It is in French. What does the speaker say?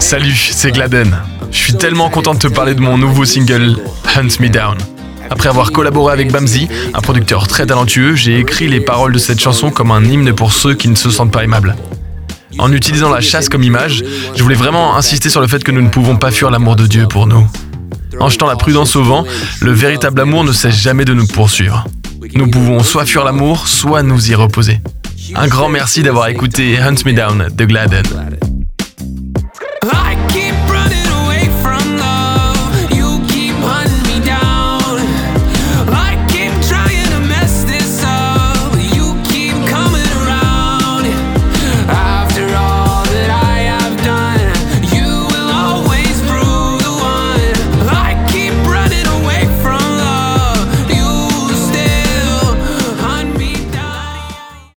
Salut, c'est Gladen. Je suis tellement content de te parler de mon nouveau single Hunt Me Down. Après avoir collaboré avec Bamzi, un producteur très talentueux, j'ai écrit les paroles de cette chanson comme un hymne pour ceux qui ne se sentent pas aimables. En utilisant la chasse comme image, je voulais vraiment insister sur le fait que nous ne pouvons pas fuir l'amour de Dieu pour nous. En jetant la prudence au vent, le véritable amour ne cesse jamais de nous poursuivre. Nous pouvons soit fuir l'amour, soit nous y reposer. Un grand merci d'avoir écouté Hunt Me Down de Gladden.